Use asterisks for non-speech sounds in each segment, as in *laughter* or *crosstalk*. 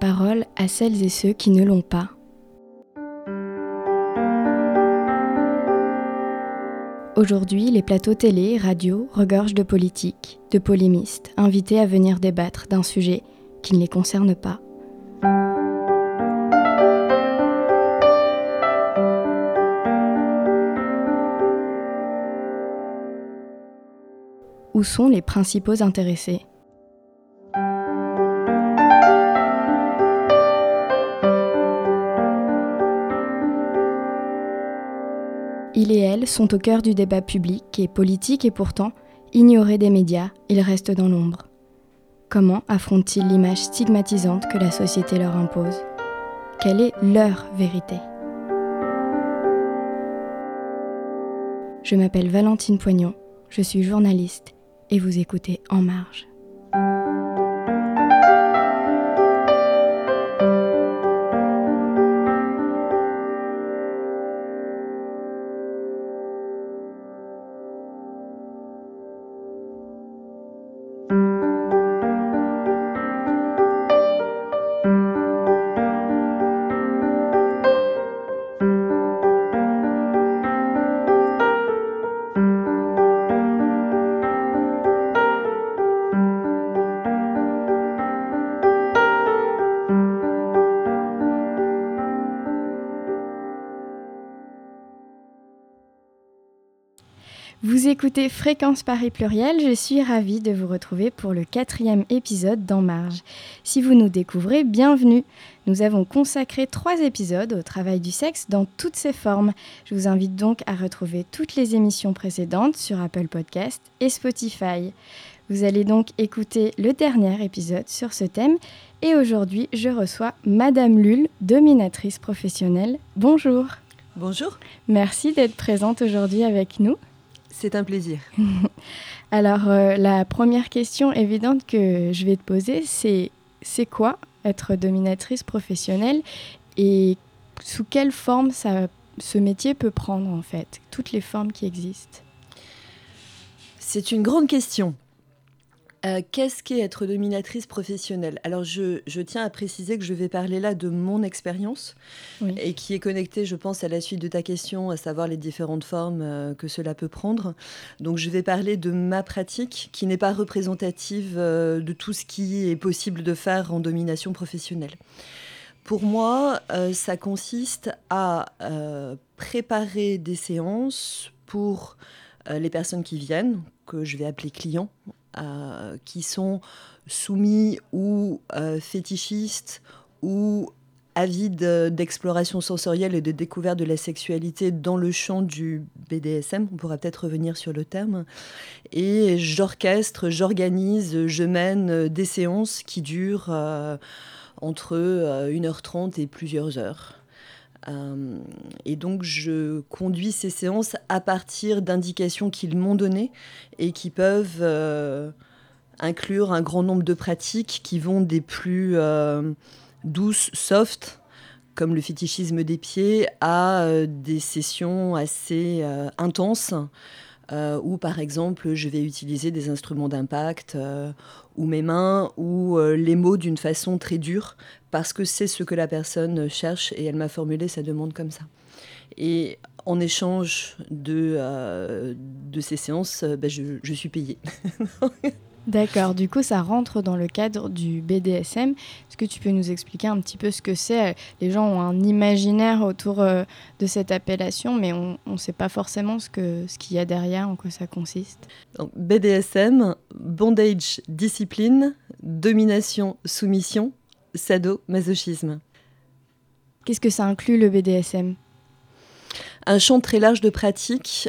Parole à celles et ceux qui ne l'ont pas. Aujourd'hui, les plateaux télé, radio regorgent de politiques, de polémistes, invités à venir débattre d'un sujet qui ne les concerne pas. Où sont les principaux intéressés? Sont au cœur du débat public et politique et pourtant, ignorés des médias, ils restent dans l'ombre. Comment affrontent-ils l'image stigmatisante que la société leur impose? Quelle est leur vérité? Je m'appelle Valentine Poignon, je suis journaliste et vous écoutez En Marge. Vous écoutez Fréquence Paris Pluriel, je suis ravie de vous retrouver pour le quatrième épisode d'En Marge. Si vous nous découvrez, bienvenue. Nous avons consacré trois épisodes au travail du sexe dans toutes ses formes. Je vous invite donc à retrouver toutes les émissions précédentes sur Apple Podcast et Spotify. Vous allez donc écouter le dernier épisode sur ce thème et aujourd'hui je reçois Madame Lulle, dominatrice professionnelle. Bonjour. Bonjour. Merci d'être présente aujourd'hui avec nous. C'est un plaisir. *laughs* Alors, euh, la première question évidente que je vais te poser, c'est c'est quoi être dominatrice professionnelle et sous quelle forme ça, ce métier peut prendre en fait, toutes les formes qui existent? C'est une grande question. Euh, qu'est-ce qu'est être dominatrice professionnelle? Alors, je, tiens à préciser que je vais parler là de mon expérience et qui est connectée, je pense, à la suite de ta question, à savoir les différentes formes euh, que cela peut prendre. Donc, je vais parler de ma pratique qui n'est pas représentative euh, de tout ce qui est possible de faire en domination professionnelle. Pour moi, ça consiste à préparer des séances pour les personnes qui viennent, que je vais appeler clients euh, qui sont soumis ou euh, fétichistes ou avides d'exploration sensorielle et de découverte de la sexualité dans le champ du BDSM, on pourra peut-être revenir sur le terme, et j'orchestre, j'organise, je mène des séances qui durent euh, entre 1h30 et plusieurs heures. Et donc je conduis ces séances à partir d'indications qu'ils m'ont données et qui peuvent inclure un grand nombre de pratiques qui vont des plus euh, douces, soft, comme le fétichisme des pieds, à euh, des sessions assez euh, où par exemple je vais utiliser des instruments d'impact, ou mes mains, ou les mots d'une façon très dure, parce que c'est ce que la personne cherche et elle m'a formulé sa demande comme ça. Et en échange de, de ces séances, ben, je, je suis payée. *laughs* D'accord, du coup ça rentre dans le cadre du BDSM. Est-ce que tu peux nous expliquer un petit peu ce que c'est? Les gens ont un imaginaire autour euh, de cette appellation, mais on ne sait pas forcément ce qu'il ce qu'il y a derrière, en quoi ça consiste. BDSM, bondage, discipline, domination, soumission, sado, masochisme. Qu'est-ce que ça inclut le BDSM un champ très large de pratiques.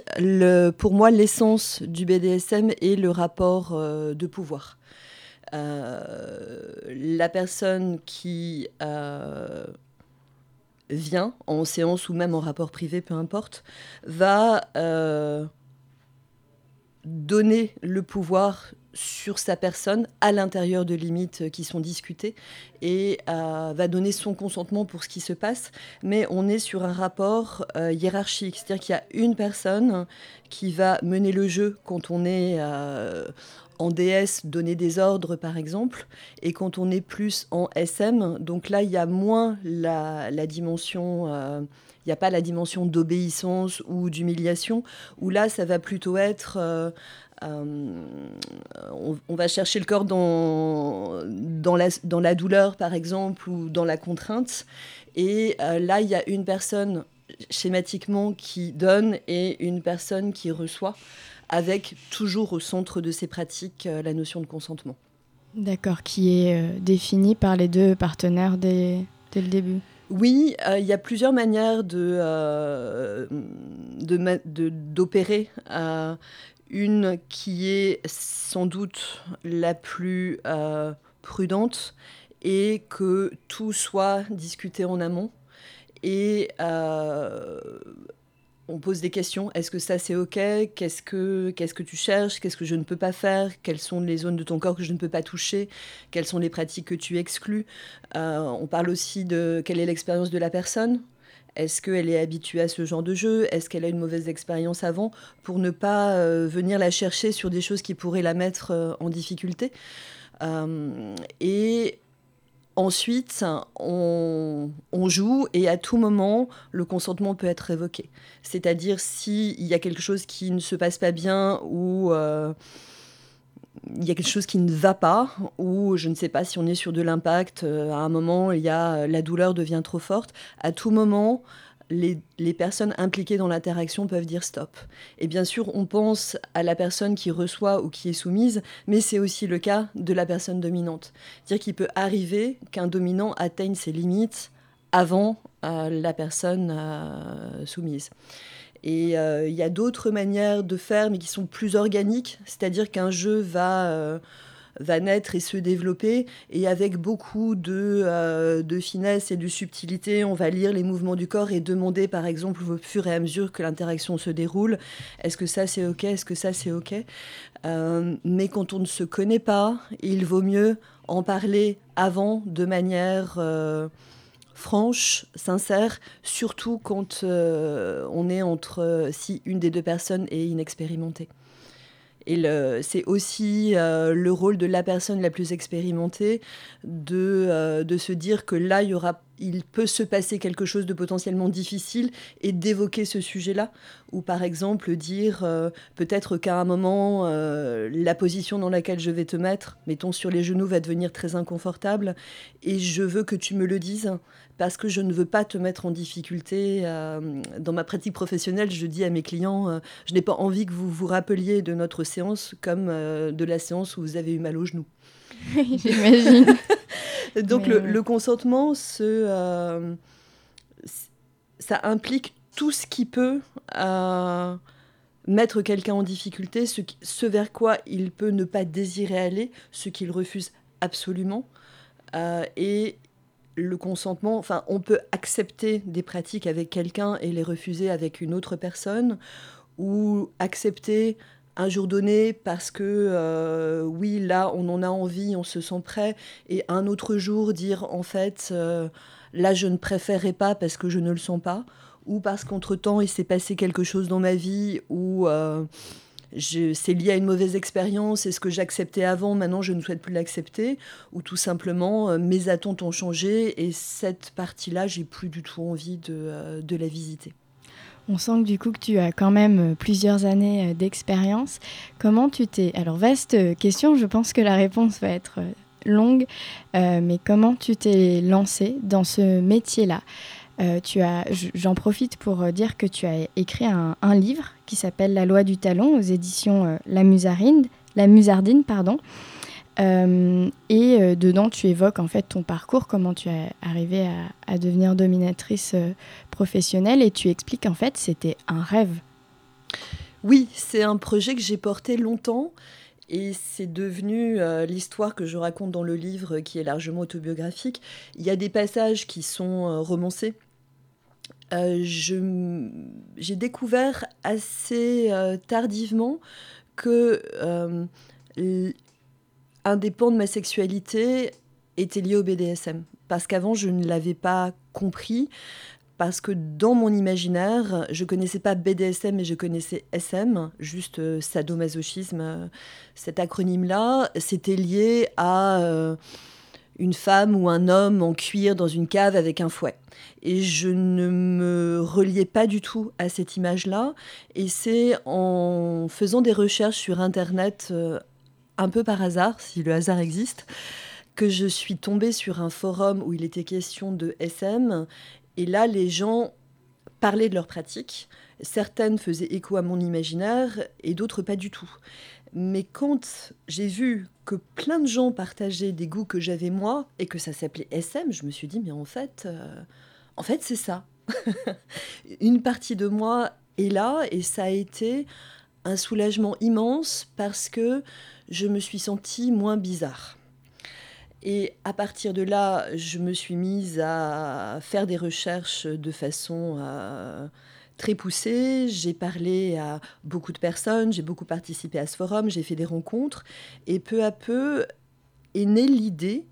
pour moi, l'essence du BDSM est le rapport euh, de pouvoir. Euh, la personne qui euh, vient en séance ou même en rapport privé, peu importe, va donner le pouvoir sur sa personne à l'intérieur de limites qui sont discutées et euh, va donner son consentement pour ce qui se passe. Mais on est sur un rapport euh, hiérarchique, c'est-à-dire qu'il y a une personne qui va mener le jeu quand on est euh, en DS donner des ordres par exemple, et quand on est plus en SM, donc là il y a moins la, dimension, il n'y a pas la dimension d'obéissance ou d'humiliation, où là ça va plutôt être on, va chercher le corps dans, dans, la, dans la douleur, par exemple, ou dans la contrainte. Et là, il y a une personne schématiquement qui donne et une personne qui reçoit, avec toujours au centre de ces pratiques euh, la notion de consentement. D'accord, qui est euh, définie par les deux partenaires dès, dès le début. Oui, euh, il y a plusieurs manières de, d'opérer. une qui est sans doute la plus prudente et que tout soit discuté en amont et on pose des questions. Est-ce que ça c'est ok? Qu'est-ce que qu'est-ce que tu cherches? Qu'est-ce que je ne peux pas faire? Quelles sont les zones de ton corps que je ne peux pas toucher? Quelles sont les pratiques que tu exclus? Euh, On parle aussi de quelle est l'expérience de la personne? Est-ce qu'elle est habituée à ce genre de jeu? Est-ce qu'elle a une mauvaise expérience avant? Pour ne pas euh, venir la chercher sur des choses qui pourraient la mettre en difficulté. et Ensuite, on, joue et à tout moment, le consentement peut être révoqué. C'est-à-dire s'il y a quelque chose qui ne se passe pas bien ou euh, il y a quelque chose qui ne va pas ou je ne sais pas si on est sur de l'impact, euh, à un moment, il y a, la douleur devient trop forte. À tout moment, les, personnes impliquées dans l'interaction peuvent dire stop. Et bien sûr, on pense à la personne qui reçoit ou qui est soumise, mais c'est aussi le cas de la personne dominante. Dire qu'il peut arriver qu'un dominant atteigne ses limites avant euh, la personne euh, soumise. Et euh, il y a d'autres manières de faire, mais qui sont plus organiques, c'est-à-dire qu'un jeu va va naître et se développer. Et avec beaucoup de, euh, de finesse et de subtilité, on va lire les mouvements du corps et demander, par exemple, au fur et à mesure que l'interaction se déroule, est-ce que ça c'est OK, est-ce que ça c'est OK? Euh, Mais quand on ne se connaît pas, il vaut mieux en parler avant de manière... Euh, franche, sincère, surtout quand on est entre si une des deux personnes est inexpérimentée. Et c'est aussi euh, le rôle de la personne la plus expérimentée de, euh, se dire que là, il peut se passer quelque chose de potentiellement difficile et d'évoquer ce sujet-là. Ou par exemple dire euh, peut-être qu'à un moment, la position dans laquelle je vais te mettre, mettons sur les genoux, va devenir très inconfortable et je veux que tu me le dises parce que je ne veux pas te mettre en difficulté. Euh, dans ma pratique professionnelle, je dis à mes clients, euh, je n'ai pas envie que vous vous rappeliez de notre séance comme euh, de la séance où vous avez eu mal au genou. *laughs* J'imagine. *laughs* Donc le, consentement, ça implique tout ce qui peut mettre quelqu'un en difficulté, ce, ce, vers quoi il peut ne pas désirer aller, ce qu'il refuse absolument. et le consentement, enfin, on peut accepter des pratiques avec quelqu'un et les refuser avec une autre personne, ou accepter un jour donné parce que euh, oui, là, on en a envie, on se sent prêt, et un autre jour dire en fait, euh, là, je ne préférerais pas parce que je ne le sens pas, ou parce qu'entre-temps, il s'est passé quelque chose dans ma vie, ou euh, c'est lié à une mauvaise expérience, est-ce que j'acceptais avant, maintenant je ne souhaite plus l'accepter, ou tout simplement euh, mes attentes ont changé et cette partie-là, j'ai plus du tout envie de, euh, de, la visiter. On sent que du coup que tu as quand même euh, plusieurs années d'expérience. Comment tu t'es... Alors vaste question, je pense que la réponse va être longue, mais comment tu t'es lancé dans ce métier-là? Euh, j'en profite pour euh, dire que tu as écrit un, livre qui s'appelle La loi du talon aux éditions euh, La Musardine, La Musardine pardon. et dedans, tu évoques en fait ton parcours, comment tu es arrivé à, devenir dominatrice professionnelle, et tu expliques en fait c'était un rêve. Oui, c'est un projet que j'ai porté longtemps. Et c'est devenu l'histoire que je raconte dans le livre qui est largement autobiographique. Il y a des passages qui sont romancés, j'ai découvert assez euh, tardivement que euh, un des pans de ma sexualité était lié au BDSM. Parce qu'avant, je ne l'avais pas compris parce que dans mon imaginaire, je connaissais pas BDSM, mais je connaissais SM, juste euh, sadomasochisme. Euh, cet acronyme-là, c'était lié à euh, une femme ou un homme en cuir dans une cave avec un fouet. Et je ne me reliais pas du tout à cette image-là. Et c'est en faisant des recherches sur Internet, un peu par hasard, si le hasard existe, que je suis tombée sur un forum où il était question de SM et là, les gens parlaient de leurs pratiques. Certaines faisaient écho à mon imaginaire et d'autres pas du tout. Mais quand j'ai vu que plein de gens partageaient des goûts que j'avais moi et que ça s'appelait SM, je me suis dit, mais en fait, euh, en fait c'est ça. *laughs* Une partie de moi est là et ça a été un soulagement immense parce que je me suis sentie moins bizarre. Et à partir de là, je me suis mise à faire des recherches de façon euh, très poussée. J'ai parlé à beaucoup de personnes, j'ai beaucoup participé à ce forum, j'ai fait des rencontres. Et peu à peu est née l'idée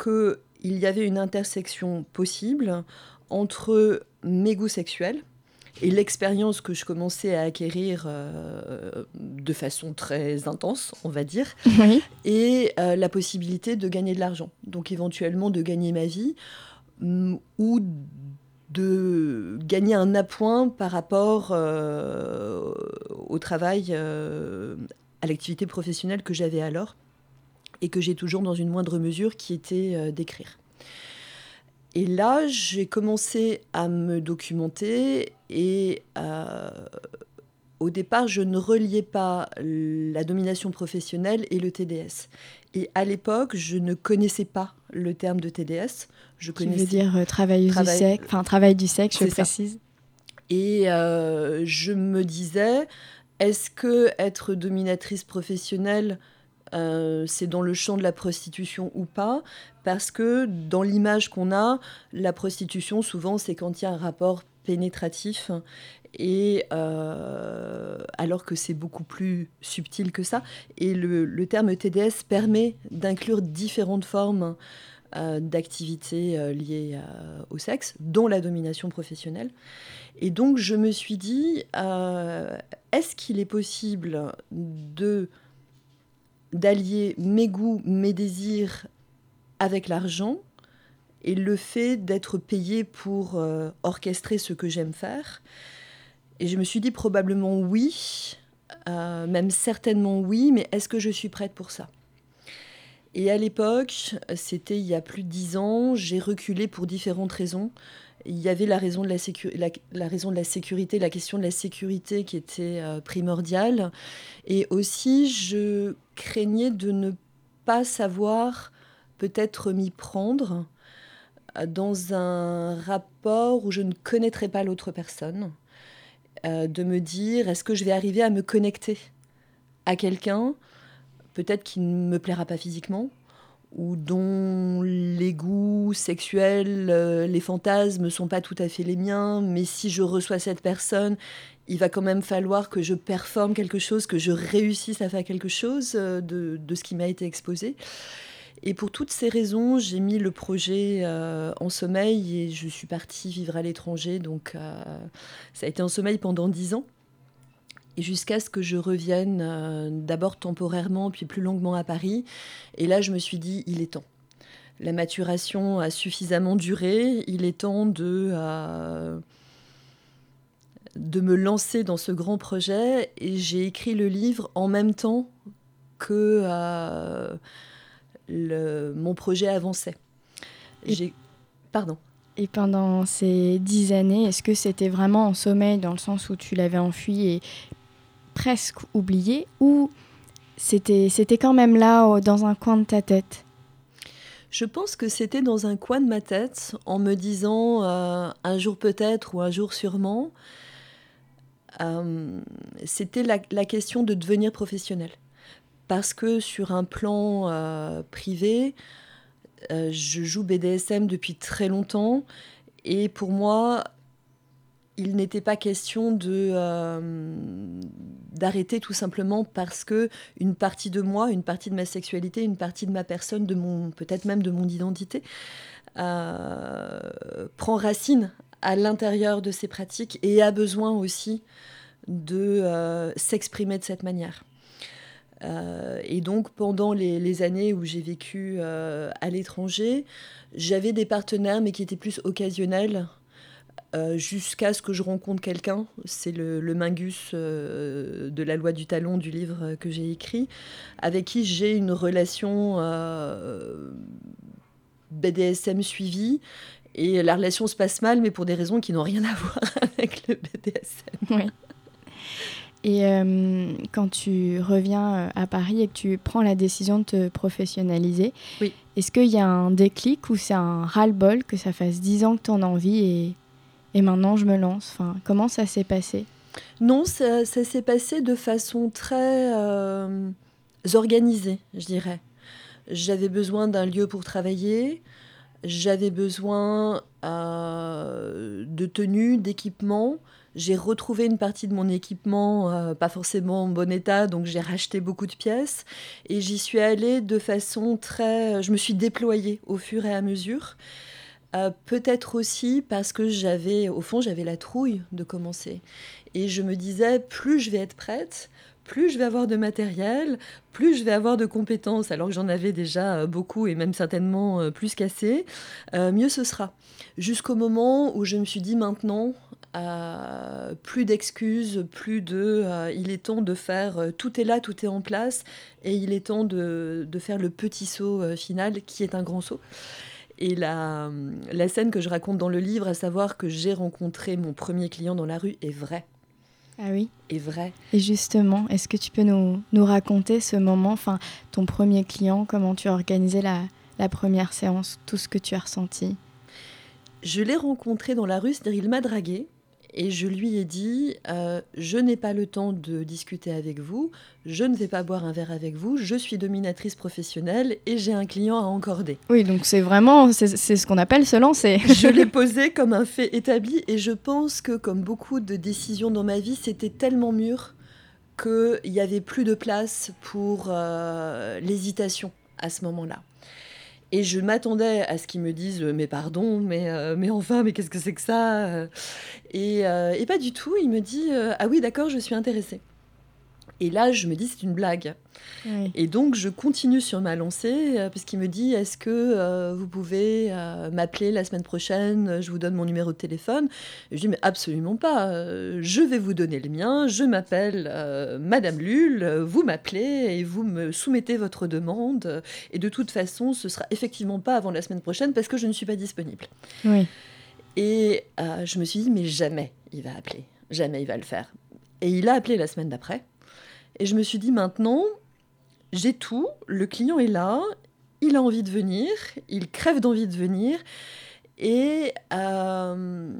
qu'il y avait une intersection possible entre mes goûts sexuels, et l'expérience que je commençais à acquérir euh, de façon très intense, on va dire, et euh, la possibilité de gagner de l'argent. Donc éventuellement de gagner ma vie ou de gagner un appoint par rapport euh, au travail, à l'activité professionnelle que j'avais alors et que j'ai toujours dans une moindre mesure qui était d'écrire. Et là, j'ai commencé à me documenter et euh, au départ, je ne reliais pas la domination professionnelle et le TDS. Et à l'époque, je ne connaissais pas le terme de TDS. Je connaissais... Tu veux dire euh, travail, du sexe, enfin travail du sexe, je précise. Et euh, je me disais, est-ce que être dominatrice professionnelle euh, c'est dans le champ de la prostitution ou pas, parce que dans l'image qu'on a, la prostitution, souvent, c'est quand il y a un rapport pénétratif, et euh, alors que c'est beaucoup plus subtil que ça. Et le, terme TDS permet d'inclure différentes formes euh, d'activités liées au sexe, dont la domination professionnelle. Et donc, je me suis dit, est-ce qu'il est possible de d'allier mes goûts, mes désirs avec l'argent et le fait d'être payé pour euh, orchestrer ce que j'aime faire. Et je me suis dit probablement oui, euh, même certainement oui, mais est-ce que je suis prête pour ça? Et à l'époque, c'était il y a plus de dix ans, j'ai reculé pour différentes raisons il y avait la raison de la, sécurité, la question de la sécurité qui était euh, primordiale. Et aussi, je craignais de ne pas savoir peut-être m'y prendre dans un rapport où je ne connaîtrais pas l'autre personne. Euh, de me dire, est-ce que je vais arriver à me connecter à quelqu'un, peut-être qui ne me plaira pas physiquement, ou dont les goûts sexuels, euh, les fantasmes ne sont pas tout à fait les miens, mais si je reçois cette personne, il va quand même falloir que je performe quelque chose, que je réussisse à faire quelque chose euh, de, ce qui m'a été exposé. Et pour toutes ces raisons, j'ai mis le projet euh, en sommeil et je suis partie vivre à l'étranger. Donc ça a été en sommeil pendant dix ans et jusqu'à ce que je revienne euh, d'abord temporairement, puis plus longuement à Paris. Et là, je me suis dit, il est temps. La maturation a suffisamment duré, il est temps de, euh, de me lancer dans ce grand projet. Et j'ai écrit le livre en même temps que euh, le, mon projet avançait. Et... Pardon. Et pendant ces dix années, est-ce que c'était vraiment en sommeil dans le sens où tu l'avais enfui et presque oublié ou c'était, c'était quand même là dans un coin de ta tête? Je pense que c'était dans un coin de ma tête en me disant euh, un jour peut-être ou un jour sûrement. Euh, c'était la, question de devenir professionnel. Parce que sur un plan euh, privé, je joue BDSM depuis très longtemps et pour moi, il n'était pas question euh, d'arrêter tout simplement parce que une partie de moi, une partie de ma sexualité, une partie de ma personne, de mon peut-être même de mon identité, euh, prend racine à l'intérieur de ses pratiques et a besoin aussi de s'exprimer de cette manière. Et donc pendant les, années où j'ai vécu à l'étranger, j'avais des partenaires mais qui étaient plus occasionnels euh, jusqu'à ce que je rencontre quelqu'un. C'est le, Mingus euh, de la loi du talon du livre que j'ai écrit, avec qui j'ai une relation euh, BDSM suivie. Et la relation se passe mal, mais pour des raisons qui n'ont rien à *laughs* voir avec le BDSM. Oui. Et quand tu reviens à Paris et que tu prends la décision de te professionnaliser, oui. est-ce qu'il y a un déclic ou c'est un ras-le-bol que ça fasse 10 ans que tu en as envie et et maintenant je me lance? Enfin, Comment ça s'est passé? Non, ça, s'est passé de façon très euh, organisée, je dirais. J'avais besoin d'un lieu pour travailler, j'avais besoin euh, de tenues, d'équipements. J'ai retrouvé une partie de mon équipement, euh, pas forcément en bon état, donc j'ai racheté beaucoup de pièces. Et j'y suis allée de façon très... Je me suis déployée au fur et à mesure. Euh, peut-être aussi parce que j'avais, au fond, j'avais la trouille de commencer. Et je me disais, plus je vais être prête, plus je vais avoir de matériel, plus je vais avoir de compétences, alors que j'en avais déjà euh, beaucoup et même certainement euh, plus qu'assez, mieux ce sera. Jusqu'au moment où je me suis dit maintenant, plus d'excuses, plus de il est temps de faire, tout est là, tout est en place, et il est temps de, de faire le petit saut final qui est un grand saut. Et la, la scène que je raconte dans le livre, à savoir que j'ai rencontré mon premier client dans la rue, est vraie. Ah oui. Est vraie. Et justement, est-ce que tu peux nous, nous raconter ce moment, enfin ton premier client, comment tu as organisé la, la première séance, tout ce que tu as ressenti? Je l'ai rencontré dans la rue, c'est-à-dire il m'a dragué et je lui ai dit euh, je n'ai pas le temps de discuter avec vous, je ne vais pas boire un verre avec vous, je suis dominatrice professionnelle et j'ai un client à encorder. Oui, donc c'est vraiment c'est ce qu'on appelle se lancer. *laughs* je l'ai *laughs* posé comme un fait établi et je pense que comme beaucoup de décisions dans ma vie, c'était tellement mûr qu'il n'y avait plus de place pour euh, l'hésitation à ce moment-là. Et je m'attendais à ce qu'ils me disent mais pardon, mais, euh, mais enfin, mais qu'est-ce que c'est que ça et, euh, et, pas du tout. Il me dit euh, ah oui, d'accord, je suis intéressée. Et là, je me dis, c'est une blague. Et donc, je continue sur ma lancée, euh, parce qu'il me dit, est-ce que euh, vous pouvez euh, m'appeler la semaine prochaine Je vous donne mon numéro de téléphone. je dis, mais absolument pas. je vais vous donner le mien. Je m'appelle Madame Lulle. Vous m'appelez et vous me soumettez votre demande. Et de toute façon, ce sera effectivement pas avant la semaine prochaine, parce que je ne suis pas disponible. Et je me suis dit, mais jamais il va appeler. Jamais il va le faire. Et il a appelé la semaine d'après. Et je me suis dit maintenant, j'ai tout, le client est là, il a envie de venir, il crève d'envie de venir. Et euh,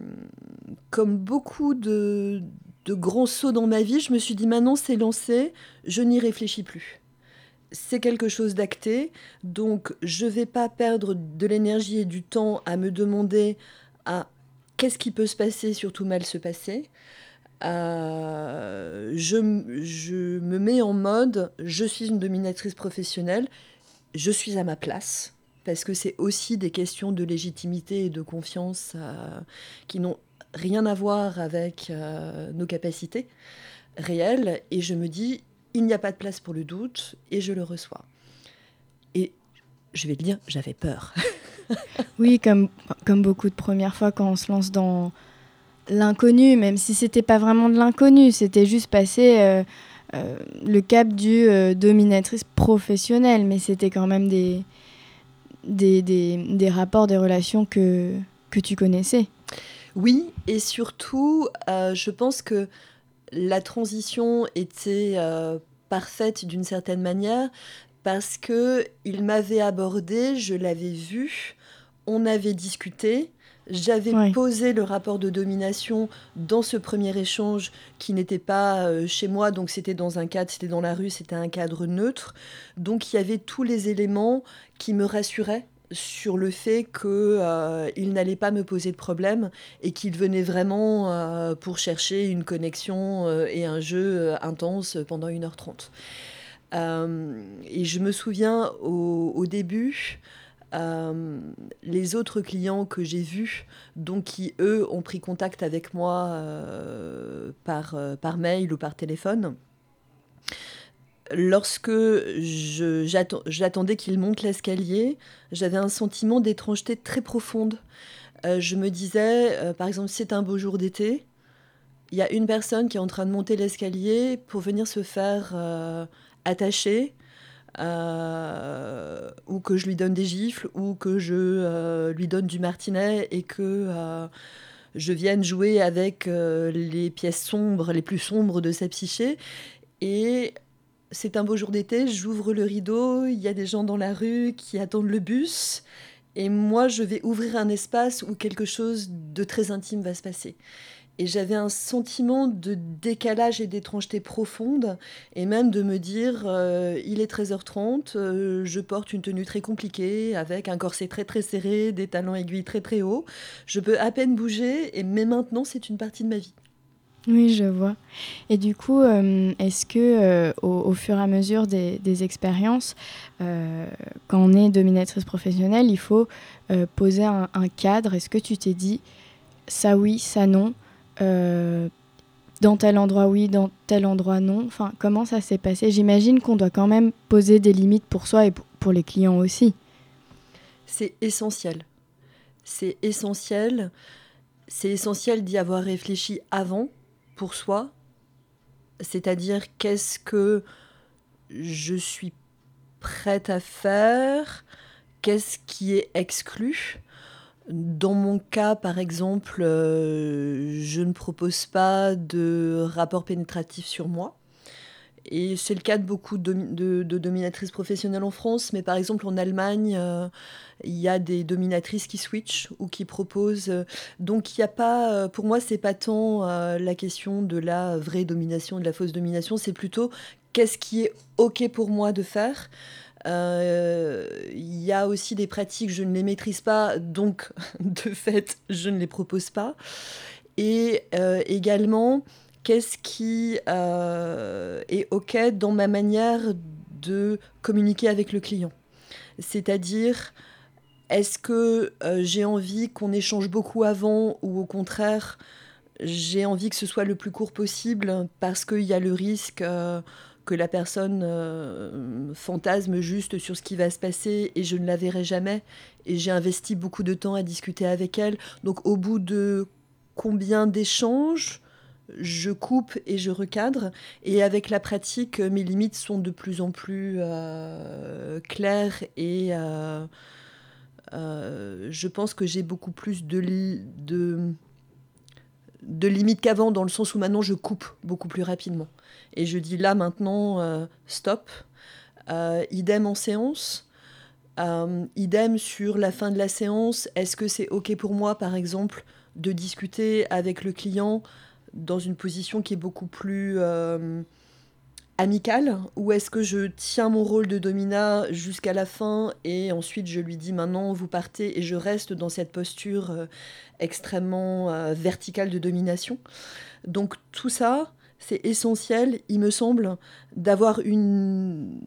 comme beaucoup de, de, grands sauts dans ma vie, je me suis dit maintenant c'est lancé, je n'y réfléchis plus. C'est quelque chose d'acté, donc je ne vais pas perdre de l'énergie et du temps à me demander à qu'est-ce qui peut se passer, surtout mal se passer. Euh, je, me mets en mode, je suis une dominatrice professionnelle, je suis à ma place, parce que c'est aussi des questions de légitimité et de confiance euh, qui n'ont rien à voir avec euh, nos capacités réelles, et je me dis, il n'y a pas de place pour le doute, et je le reçois. Et je vais te dire, j'avais peur. *laughs* oui, comme beaucoup de premières fois quand on se lance dans l'inconnu, même si c'était pas vraiment de l'inconnu, c'était juste passer euh, euh, le cap du euh, dominatrice professionnelle, mais c'était quand même des des, des, rapports, des relations que, que tu connaissais. Oui, et surtout, je pense que la transition était parfaite d'une certaine manière parce que il m'avait abordé, je l'avais vu, on avait discuté, j'avais posé le rapport de domination dans ce premier échange qui n'était pas euh, chez moi, donc c'était dans un cadre, c'était dans la rue, c'était un cadre neutre. Donc il y avait tous les éléments qui me rassuraient sur le fait qu'il euh, n'allait pas me poser de problème et qu'il venait vraiment euh, pour chercher une connexion et un jeu intense pendant 1h30. et je me souviens au, au début, Euh, les autres clients que j'ai vus, donc qui eux ont pris contact avec moi euh, par, euh, par mail ou par téléphone, lorsque j'attendais qu'ils montent l'escalier, j'avais un sentiment d'étrangeté très profonde. je me disais, par exemple, c'est un beau jour d'été, il y a une personne qui est en train de monter l'escalier pour venir se faire attacher euh, ou que je lui donne des gifles, ou que je euh, lui donne du martinet et que euh, je vienne jouer avec les pièces sombres, les plus sombres de sa psyché. Et c'est un beau jour d'été, j'ouvre le rideau, il y a des gens dans la rue qui attendent le bus. Et moi, je vais ouvrir un espace où quelque chose de très intime va se passer. Et j'avais un sentiment de décalage et d'étrangeté profonde, et même de me dire, euh, il est 13h30, euh, je porte une tenue très compliquée, avec un corset très très serré, des talons aiguilles très très hauts, je peux à peine bouger, et, mais maintenant c'est une partie de ma vie. Oui, je vois. Et du coup, euh, est-ce que au, fur et à mesure des, expériences, quand on est dominatrice professionnelle, il faut poser un cadre Est-ce que tu t'es dit ça oui, ça non euh, dans tel endroit oui, dans tel endroit non. Enfin, comment ça s'est passé? J'imagine qu'on doit quand même poser des limites pour soi et pour les clients aussi. C'est essentiel. C'est essentiel. C'est essentiel d'y avoir réfléchi avant pour soi. C'est-à-dire qu'est-ce que je suis prête à faire? Qu'est-ce qui est exclu? Dans mon cas, par exemple, euh, je ne propose pas de rapport pénétratif sur moi. Et c'est le cas de beaucoup de, dominatrices professionnelles en France, mais par exemple en Allemagne, euh, il y a des dominatrices qui switchent ou qui proposent. Euh, donc il n'y a pas, pour moi, c'est pas tant la question de la vraie domination, de la fausse domination, c'est plutôt qu'est-ce qui est ok pour moi de faire. Euh, il y a aussi des pratiques, je ne les maîtrise pas, donc *laughs* de fait, je ne les propose pas. Et euh, également, qu'est-ce qui euh, est OK dans ma manière de communiquer avec le client? C'est-à-dire, est-ce que j'ai envie qu'on échange beaucoup avant ou au contraire, j'ai envie que ce soit le plus court possible parce qu'il y a le risque que la personne euh, fantasme juste sur ce qui va se passer et je ne la verrai jamais. Et j'ai investi beaucoup de temps à discuter avec elle. Donc au bout de combien d'échanges, je coupe et je recadre. Et avec la pratique, mes limites sont de plus en plus euh, claires et euh, je pense que j'ai beaucoup plus de, de, de limites qu'avant, dans le sens où maintenant je coupe beaucoup plus rapidement. Et je dis là maintenant, euh, stop. Euh, idem en séance. Euh, idem sur la fin de la séance. Est-ce que c'est OK pour moi, par exemple, de discuter avec le client dans une position qui est beaucoup plus amicale? Ou est-ce que je tiens mon rôle de domina jusqu'à la fin et ensuite je lui dis maintenant vous partez et je reste dans cette posture extrêmement verticale de domination? Donc tout ça, c'est essentiel, il me semble, d'avoir une.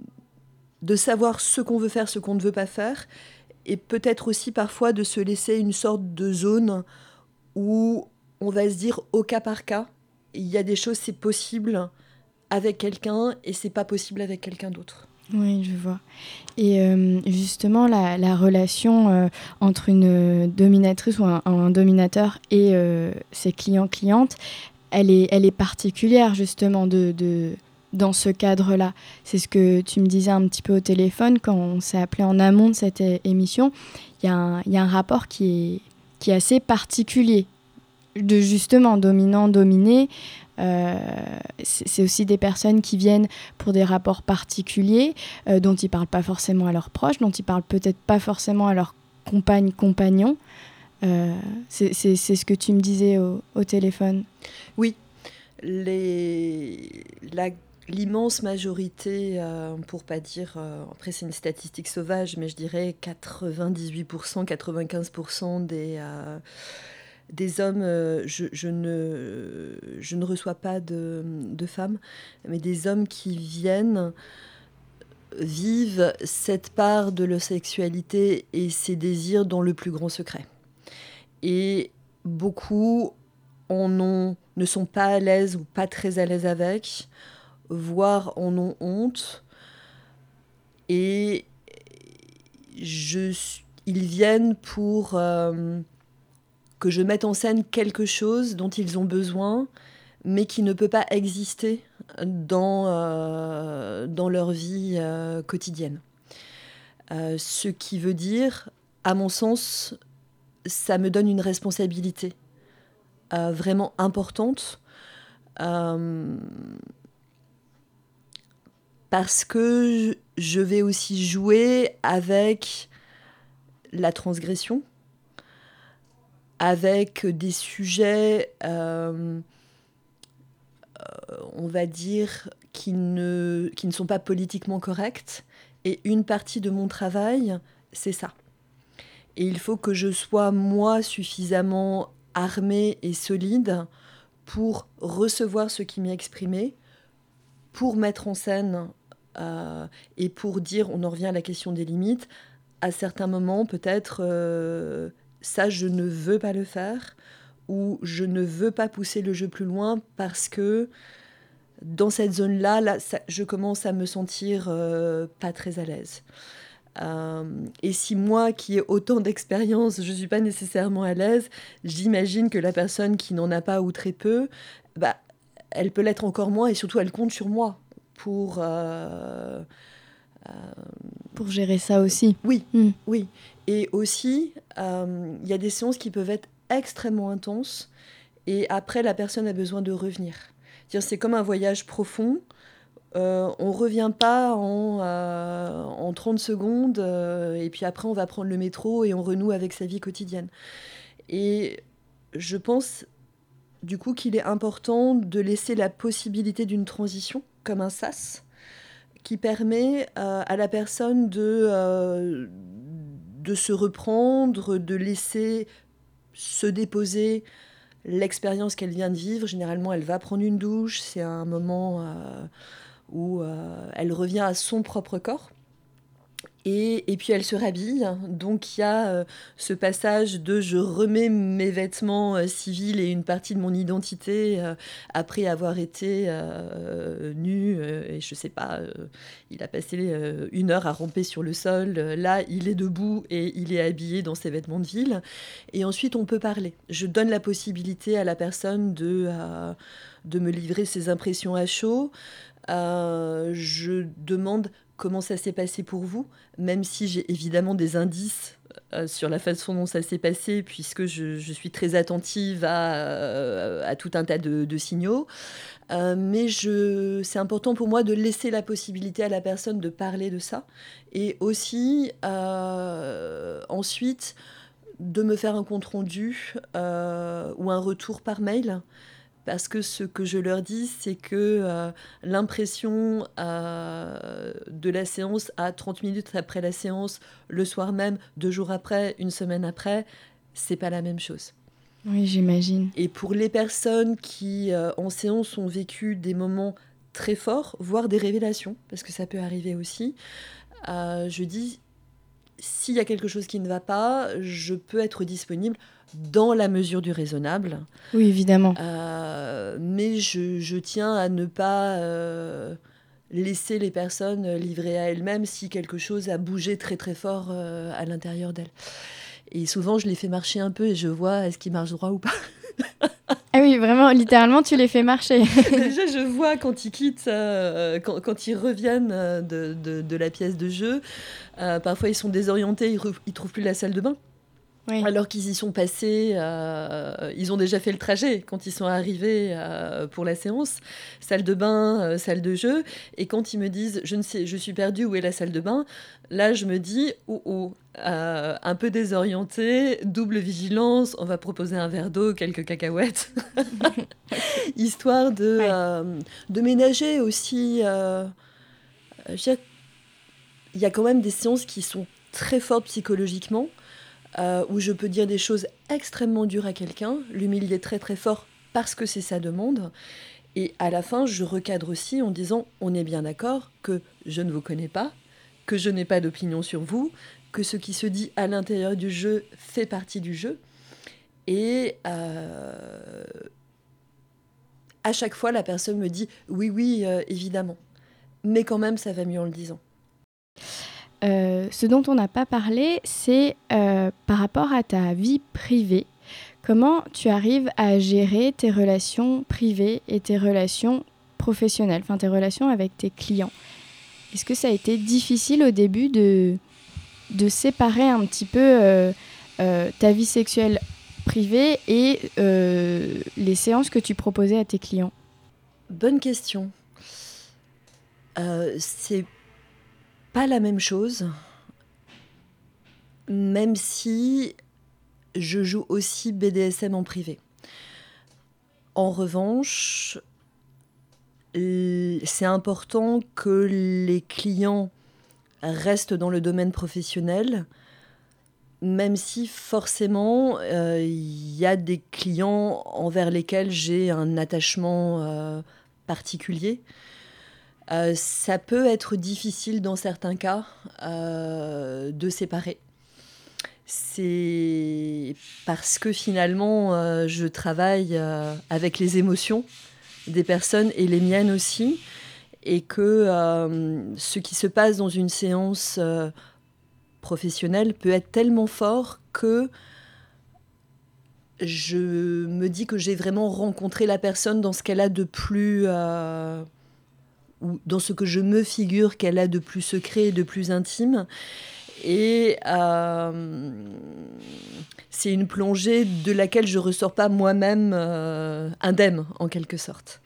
de savoir ce qu'on veut faire, ce qu'on ne veut pas faire, et peut-être aussi parfois de se laisser une sorte de zone où on va se dire au cas par cas, il y a des choses, c'est possible avec quelqu'un et c'est pas possible avec quelqu'un d'autre. Oui, je vois. Et euh, justement, la, relation euh, entre une dominatrice ou un, dominateur et euh, ses clients-clientes, elle est, particulière justement de, dans ce cadre-là. C'est ce que tu me disais un petit peu au téléphone quand on s'est appelé en amont de cette émission. Il y, a un, rapport qui est, assez particulier de justement dominant-dominé. Euh, c'est aussi des personnes qui viennent pour des rapports particuliers euh, dont ils parlent pas forcément à leurs proches, dont ils parlent peut-être pas forcément à leurs compagnes, compagnons. Euh, c'est ce que tu me disais au, téléphone. Oui, l'immense majorité, euh, pour pas dire, euh, après c'est une statistique sauvage, mais je dirais 98%, 95% des, des hommes, je, je, ne, je ne reçois pas de, de, femmes, mais des hommes qui viennent vivent cette part de leur sexualité et ses désirs dans le plus grand secret. Et beaucoup en ont, ne sont pas à l'aise ou pas très à l'aise avec, voire en ont honte. Et ils viennent pour euh, que je mette en scène quelque chose dont ils ont besoin, mais qui ne peut pas exister dans, euh, dans leur vie euh, quotidienne. ce qui veut dire, à mon sens, ça me donne une responsabilité vraiment importante. parce que je vais aussi jouer avec la transgression, avec des sujets, euh, euh, on va dire, qui ne, qui ne sont pas politiquement corrects. Et une partie de mon travail, c'est ça. Et il faut que je sois, moi, suffisamment armée et solide pour recevoir ce qui m'est exprimé, pour mettre en scène euh, et pour dire, on en revient à la question des limites, à certains moments, peut-être, euh, ça, je ne veux pas le faire, ou je ne veux pas pousser le jeu plus loin parce que dans cette zone-là, là, je commence à me sentir euh, pas très à l'aise. Euh, et si moi, qui ai autant d'expérience, je ne suis pas nécessairement à l'aise, j'imagine que la personne qui n'en a pas ou très peu, bah, elle peut l'être encore moins et surtout elle compte sur moi pour euh, Pour gérer ça aussi. Oui, hmm. oui. Et aussi, euh, il y a des séances qui peuvent être extrêmement intenses et après, la personne a besoin de revenir. C'est comme un voyage profond. Euh, on revient pas en, en 30 secondes et puis après on va prendre le métro et on renoue avec sa vie quotidienne. Et je pense du coup qu'il est important de laisser la possibilité d'une transition comme un sas qui permet euh, à la personne de, euh, de se reprendre, de laisser se déposer l'expérience qu'elle vient de vivre. Généralement, elle va prendre une douche, c'est un moment euh, où elle revient à son propre corps. Et, puis elle se rhabille. Donc il y a euh, ce passage de je remets mes vêtements euh, civils et une partie de mon identité euh, après avoir été nu. et je sais pas, il a passé une heure à ramper sur le sol. là, il est debout et il est habillé dans ses vêtements de ville. Et ensuite, on peut parler. Je donne la possibilité à la personne de, de me livrer ses impressions à chaud. Je demande comment ça s'est passé pour vous, même si j'ai évidemment des indices euh, sur la façon dont ça s'est passé, puisque je, suis très attentive à, euh, tout un tas de, signaux. Euh, mais c'est important pour moi de laisser la possibilité à la personne de parler de ça. Et aussi, ensuite, de me faire un compte-rendu ou un retour par mail parce que ce que je leur dis, c'est que euh, l'impression euh, de la séance à 30 minutes après la séance, le soir même, deux jours après, une semaine après, c'est pas la même chose. Oui, j'imagine. Et pour les personnes qui, euh, en séance, ont vécu des moments très forts, voire des révélations, parce que ça peut arriver aussi, je dis, s'il y a quelque chose qui ne va pas, je peux être disponible dans la mesure du raisonnable. Oui, évidemment. Euh, mais je, tiens à ne pas euh, laisser les personnes livrées à elles-mêmes si quelque chose a bougé très très fort euh, à l'intérieur d'elles. Et souvent, je les fais marcher un peu et je vois est-ce qu'ils marchent droit ou pas. *laughs* ah oui, vraiment, littéralement, tu les fais marcher. *laughs* Déjà, je vois quand ils quittent, quand, quand, ils reviennent de, de, de, la pièce de jeu, parfois ils sont désorientés, ils ne trouvent plus la salle de bain. Alors qu'ils y sont passés, euh, ils ont déjà fait le trajet quand ils sont arrivés euh, pour la séance, salle de bain, euh, salle de jeu. Et quand ils me disent, je ne sais, je suis perdu, où est la salle de bain? Là, je me dis, oh oh, un peu désorienté, double vigilance. On va proposer un verre d'eau, quelques cacahuètes, *laughs* histoire de de ménager aussi. il y a quand même des séances qui sont très fortes psychologiquement. Euh, où je peux dire des choses extrêmement dures à quelqu'un, l'humilier très très fort parce que c'est sa demande. Et à la fin, je recadre aussi en disant on est bien d'accord que je ne vous connais pas, que je n'ai pas d'opinion sur vous, que ce qui se dit à l'intérieur du jeu fait partie du jeu. Et euh, à chaque fois, la personne me dit oui, oui, euh, évidemment. Mais quand même, ça va mieux en le disant. Euh, ce dont on n'a pas parlé, c'est par rapport à ta vie privée. Comment tu arrives à gérer tes relations privées et tes relations professionnelles, enfin tes relations avec tes clients? Est-ce que ça a été difficile au début de, de séparer un petit peu euh, euh, ta vie sexuelle privée et euh, les séances que tu proposais à tes clients? Bonne question. c'est pas la même chose, même si je joue aussi BDSM en privé. En revanche, c'est important que les clients restent dans le domaine professionnel, même si forcément euh, il y a des clients envers lesquels j'ai un attachement euh, particulier. Euh, ça peut être difficile dans certains cas de séparer. C'est parce que finalement je travaille avec les émotions des personnes et les miennes aussi et que euh, ce qui se passe dans une séance euh, professionnelle peut être tellement fort que je me dis que j'ai vraiment rencontré la personne dans ce qu'elle a de plus euh, dans ce que je me figure qu'elle a de plus secret et de plus intime et c'est une plongée de laquelle je ressors pas moi-même indemne en quelque sorte.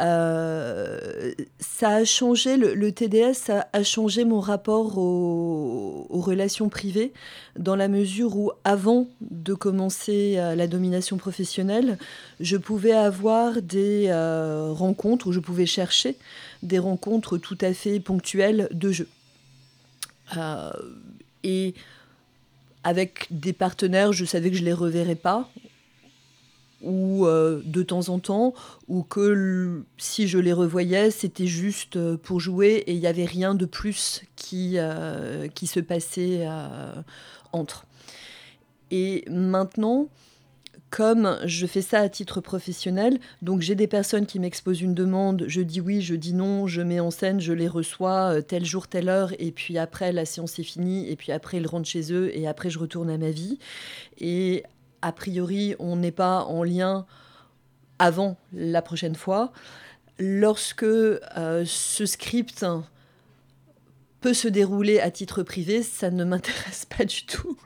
Euh, ça a changé, le, TDS a changé mon rapport aux, relations privées, dans la mesure où avant de commencer euh, la domination professionnelle, je pouvais avoir des euh, rencontres, où je pouvais chercher des rencontres tout à fait ponctuelles de jeu. et avec des partenaires, je savais que je les reverrais pas, ou euh, de temps en temps, ou que si je les revoyais, c'était juste euh, pour jouer et il n'y avait rien de plus qui, euh, qui se passait entre. Et maintenant, comme je fais ça à titre professionnel, donc j'ai des personnes qui m'exposent une demande, je dis oui, je dis non, je mets en scène, je les reçois tel jour, telle heure, et puis après la séance est finie, et puis après ils rentrent chez eux, et après je retourne à ma vie. Et a priori, on n'est pas en lien avant la prochaine fois. Lorsque euh, ce script peut se dérouler à titre privé, ça ne m'intéresse *laughs* pas du tout.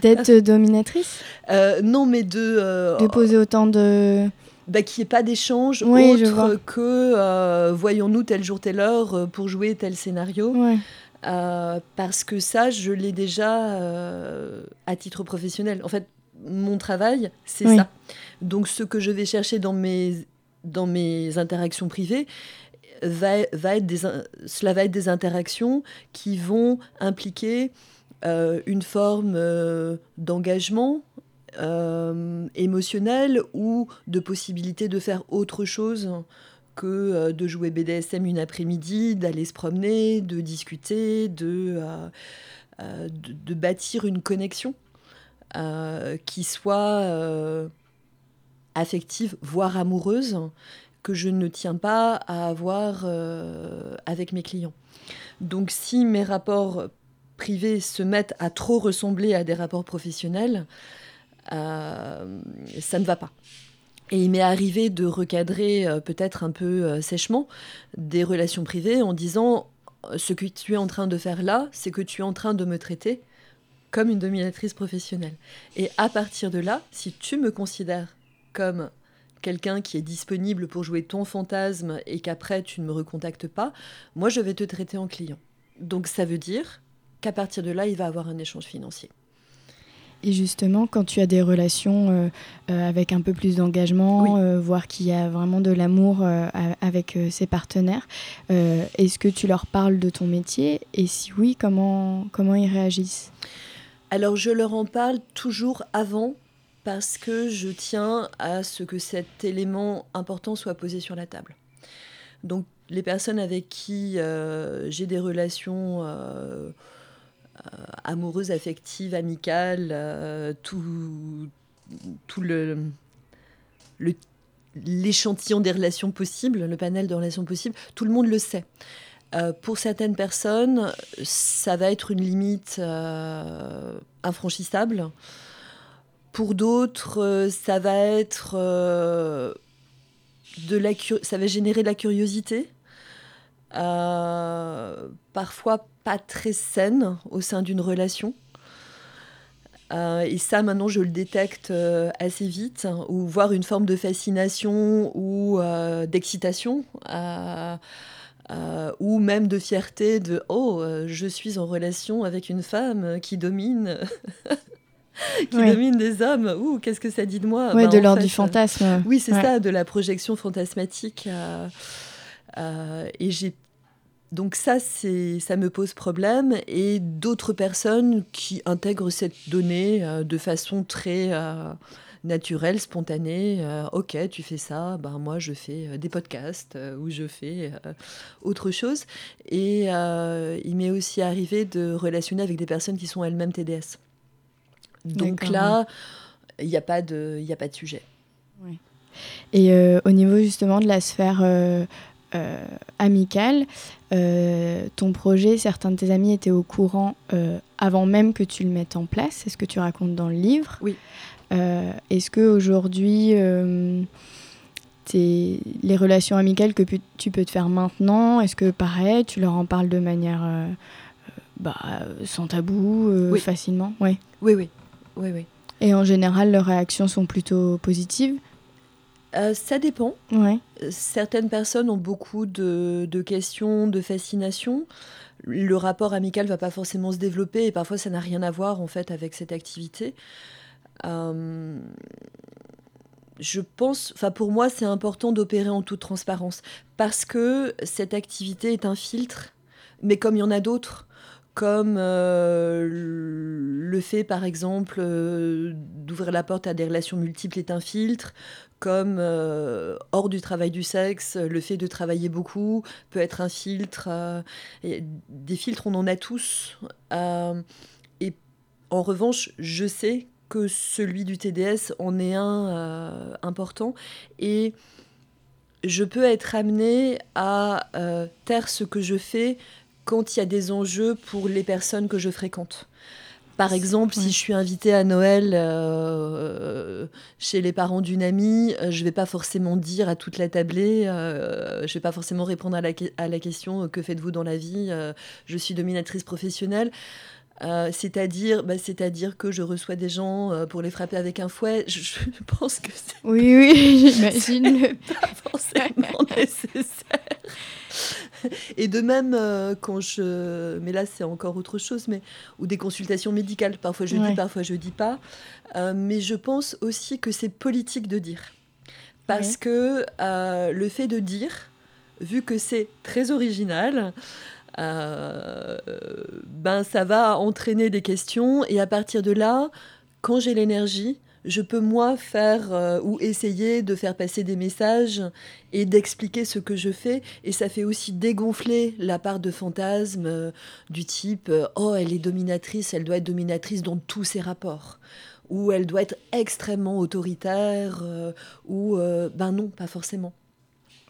D'être dominatrice euh, Non, mais de... Euh, de poser autant de... Bah, qu'il n'y ait pas d'échange autre que voyons-nous tel jour, telle heure pour jouer tel scénario. parce que ça, je l'ai déjà à titre professionnel. En fait, mon travail, c'est ça. Donc ce que je vais chercher dans mes, dans mes interactions privées, va, va être des, cela va être des interactions qui vont impliquer euh, une forme euh, d'engagement euh, émotionnel ou de possibilité de faire autre chose que de jouer BDSM une après-midi, d'aller se promener, de discuter, de, de bâtir une connexion. Euh, qui soit euh, affective, voire amoureuse, que je ne tiens pas à avoir euh, avec mes clients. Donc si mes rapports privés se mettent à trop ressembler à des rapports professionnels, ça ne va pas. Et il m'est arrivé de recadrer peut-être un peu sèchement des relations privées en disant ce que tu es en train de faire là, c'est que tu es en train de me traiter comme une dominatrice professionnelle. Et à partir de là, si tu me considères comme quelqu'un qui est disponible pour jouer ton fantasme et qu'après tu ne me recontactes pas, moi je vais te traiter en client. Donc ça veut dire qu'à partir de là, il va avoir un échange financier. Et justement, quand tu as des relations euh, euh, avec un peu plus d'engagement, euh, voire qu'il y a vraiment de l'amour avec ses partenaires, est-ce que tu leur parles de ton métier? Et si oui, comment, comment ils réagissent? Alors je leur en parle toujours avant parce que je tiens à ce que cet élément important soit posé sur la table. Donc les personnes avec qui j'ai des relations amoureuses, affectives, amicales, tout, l'échantillon des relations possibles, le panel de relations possibles, tout le monde le sait. Euh, pour certaines personnes, ça va être une limite euh, infranchissable. Pour d'autres, euh, ça va être de la ça va générer de la curiosité, parfois pas très saine au sein d'une relation. et ça, maintenant, je le détecte assez vite, ou voir une forme de fascination ou d'excitation. Euh, ou même de fierté de oh euh, je suis en relation avec une femme qui domine *laughs* qui domine des hommes. Ouh qu'est-ce que ça dit de moi? Ouais, bah, de l'ordre du fantasme. oui c'est ça de la projection fantasmatique euh, et j'ai donc ça c'est ça me pose problème. Et d'autres personnes qui intègrent cette donnée de façon très naturel, spontané. Euh, ok, tu fais ça, ben moi je fais euh, des podcasts euh, ou je fais autre chose. Et il m'est aussi arrivé de relationner avec des personnes qui sont elles-mêmes TDS. Donc là, il n'y a, pas de, a pas de sujet. Et au niveau justement de la sphère amicale, ton projet, certains de tes amis étaient au courant avant même que tu le mettes en place. C'est ce que tu racontes dans le livre. Oui. Euh, est-ce qu'aujourd'hui, euh, les relations amicales que tu peux te faire maintenant, est-ce que pareil, tu leur en parles de manière euh, bah, sans tabou, facilement? Ouais. Oui, oui, oui, oui. Et en général, leurs réactions sont plutôt positives? Ça dépend. Ouais. Certaines personnes ont beaucoup de, de, questions, de fascination. Le rapport amical va pas forcément se développer et parfois ça n'a rien à voir en fait avec cette activité. Euh, je pense, enfin pour moi, c'est important d'opérer en toute transparence parce que cette activité est un filtre, mais comme il y en a d'autres, comme euh, le fait par exemple euh, d'ouvrir la porte à des relations multiples est un filtre, comme hors du travail du sexe, le fait de travailler beaucoup peut être un filtre. des filtres, on en a tous. et en revanche, je sais que celui du TDS en est un euh, important. Et je peux être amenée à euh, taire ce que je fais quand il y a des enjeux pour les personnes que je fréquente. Par exemple, si je suis invitée à Noël euh, chez les parents d'une amie, je ne vais pas forcément dire à toute la tablée, je ne vais pas forcément répondre à la, à la question que faites-vous dans la vie Je suis dominatrice professionnelle. Euh, c'est-à-dire, bah, c'est-à-dire que je reçois des gens euh, pour les frapper avec un fouet. Je, *laughs* pense que c'est oui, oui, *laughs* j'imagine *laughs* pas forcément nécessaire. Et de même euh, quand je, mais là c'est encore autre chose, mais ou des consultations médicales. Parfois je dis, parfois je dis pas. mais je pense aussi que c'est politique de dire, parce que le fait de dire, vu que c'est très original. Euh, ben ça va entraîner des questions et à partir de là, quand j'ai l'énergie, je peux moi faire euh, ou essayer de faire passer des messages et d'expliquer ce que je fais. Et ça fait aussi dégonfler la part de fantasmes euh, du type Oh, elle est dominatrice, elle doit être dominatrice dans tous ses rapports. Ou elle doit être extrêmement autoritaire. ou ben non, pas forcément.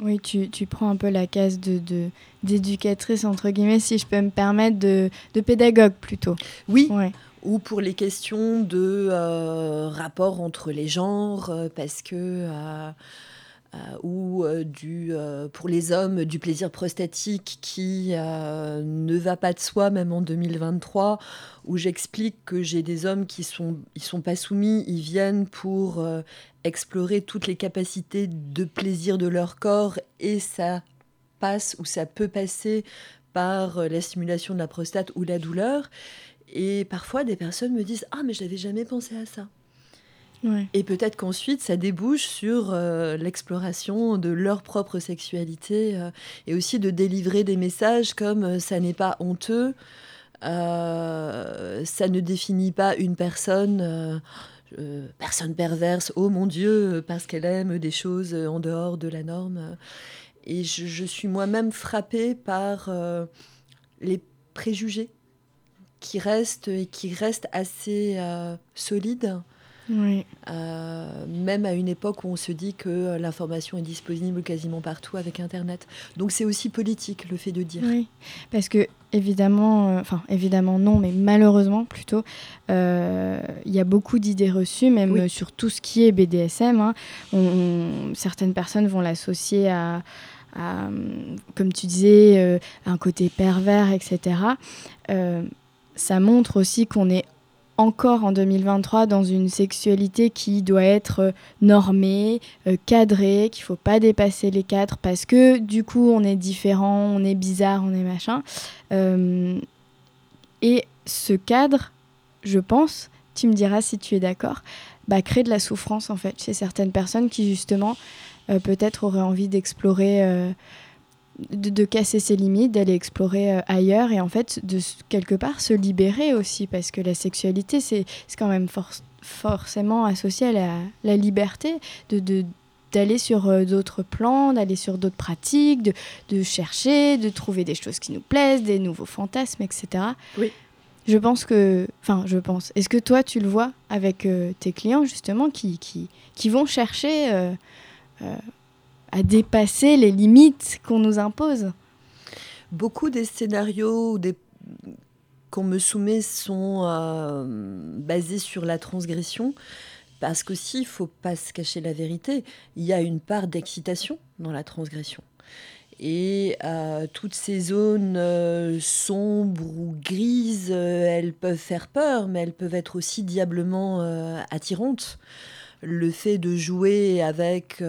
Oui, tu, tu, prends un peu la case de, d'éducatrice, entre guillemets, si je peux me permettre, de, de pédagogue plutôt. Oui. Ou pour les questions de euh, rapport entre les genres, euh, parce que. Euh, ou du, pour les hommes du plaisir prostatique qui ne va pas de soi même en 2023 où j'explique que j'ai des hommes qui sont ils sont pas soumis ils viennent pour explorer toutes les capacités de plaisir de leur corps et ça passe ou ça peut passer par euh, la stimulation de la prostate ou la douleur. Et parfois, des personnes me disent Ah, mais je n'avais jamais pensé à ça. Et peut-être qu'ensuite, ça débouche sur euh, l'exploration de leur propre sexualité euh, et aussi de délivrer des messages comme ça n'est pas honteux, ça ne définit pas une personne euh, personne perverse, oh mon Dieu, parce qu'elle aime des choses en dehors de la norme. Et je, suis moi-même frappée par les préjugés qui restent et qui restent assez solides oui. Euh, même à une époque où on se dit que l'information est disponible quasiment partout avec Internet. Donc c'est aussi politique le fait de dire. Oui, parce que évidemment, euh, enfin évidemment non, mais malheureusement plutôt, euh, il y a beaucoup d'idées reçues, même sur tout ce qui est BDSM. Hein. certaines personnes vont l'associer à, comme tu disais, un côté pervers, etc. ça montre aussi qu'on est encore en 2023 dans une sexualité qui doit être euh, normée, euh, cadrée, qu'il faut pas dépasser les cadres parce que du coup on est différent, on est bizarre, on est machin. Euh, et ce cadre, je pense, tu me diras si tu es d'accord, bah, crée de la souffrance en fait chez certaines personnes qui justement peut-être auraient envie d'explorer de, casser ses limites, d'aller explorer euh, ailleurs et en fait de quelque part se libérer aussi parce que la sexualité c'est quand même forcément associé à la, liberté de, d'aller sur euh, d'autres plans, d'aller sur d'autres pratiques, de, de, chercher, de trouver des choses qui nous plaisent, des nouveaux fantasmes, etc. Oui. Je pense que, enfin, je pense. Est-ce que toi, tu le vois avec euh, tes clients justement qui, qui, qui vont chercher à dépasser les limites qu'on nous impose. Beaucoup des scénarios qu'on me soumet sont euh, basés sur la transgression. Parce qu'aussi, il ne faut pas se cacher la vérité, il y a une part d'excitation dans la transgression. Et euh, toutes ces zones euh, sombres ou grises, elles peuvent faire peur, mais elles peuvent être aussi diablement attirantes. Le fait de jouer avec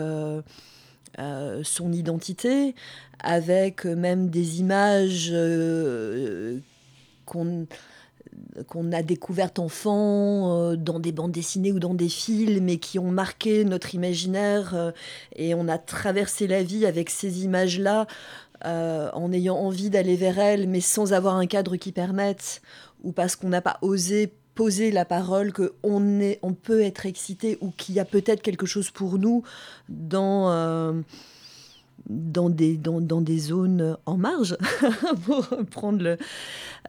euh, son identité, avec même des images euh, qu'on a découvertes enfant euh, dans des bandes dessinées ou dans des films et qui ont marqué notre imaginaire et on a traversé la vie avec ces images-là en ayant envie d'aller vers elles mais sans avoir un cadre qui permette ou parce qu'on n'a pas osé poser la parole qu'on est, on peut être excité ou qu'il y a peut-être quelque chose pour nous dans, euh, dans, des, dans, dans, des zones en marge, *laughs* pour prendre le...